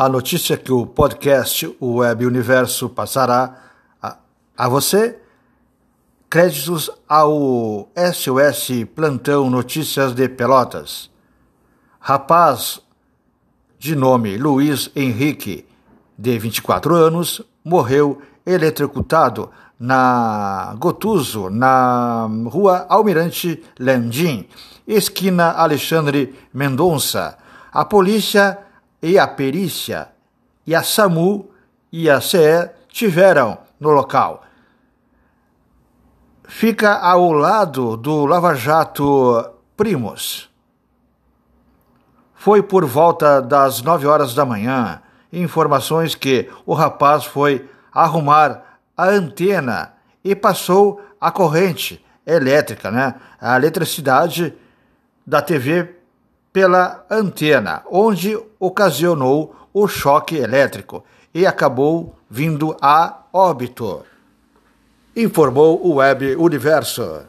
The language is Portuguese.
a notícia que o podcast o Web Universo passará a, a você. Créditos ao SOS Plantão Notícias de Pelotas. Rapaz de nome Luiz Henrique, de 24 anos, morreu eletrocutado na Gotuso, na rua Almirante Landim, esquina Alexandre Mendonça. A polícia e a perícia e a SAMU e a CE tiveram no local. Fica ao lado do Lava Jato Primos. Foi por volta das nove horas da manhã. Informações que o rapaz foi arrumar a antena e passou a corrente elétrica, né? A eletricidade da TV pela antena, onde ocasionou o choque elétrico e acabou vindo a óbito. Informou o Web Universo.